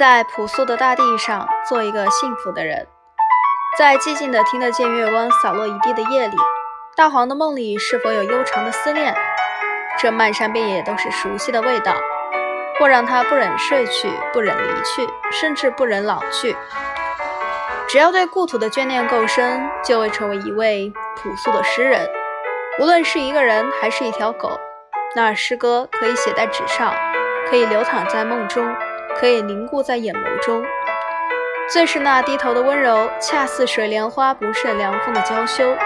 在朴素的大地上做一个幸福的人，在寂静的听得见月光洒落一地的夜里，大黄的梦里是否有悠长的思念？这漫山遍野都是熟悉的味道，或让他不忍睡去，不忍离去，甚至不忍老去。只要对故土的眷恋够深，就会成为一位朴素的诗人。无论是一个人还是一条狗，那诗歌可以写在纸上，可以流淌在梦中。可以凝固在眼眸中，最是那低头的温柔，恰似水莲花不胜凉风的娇羞。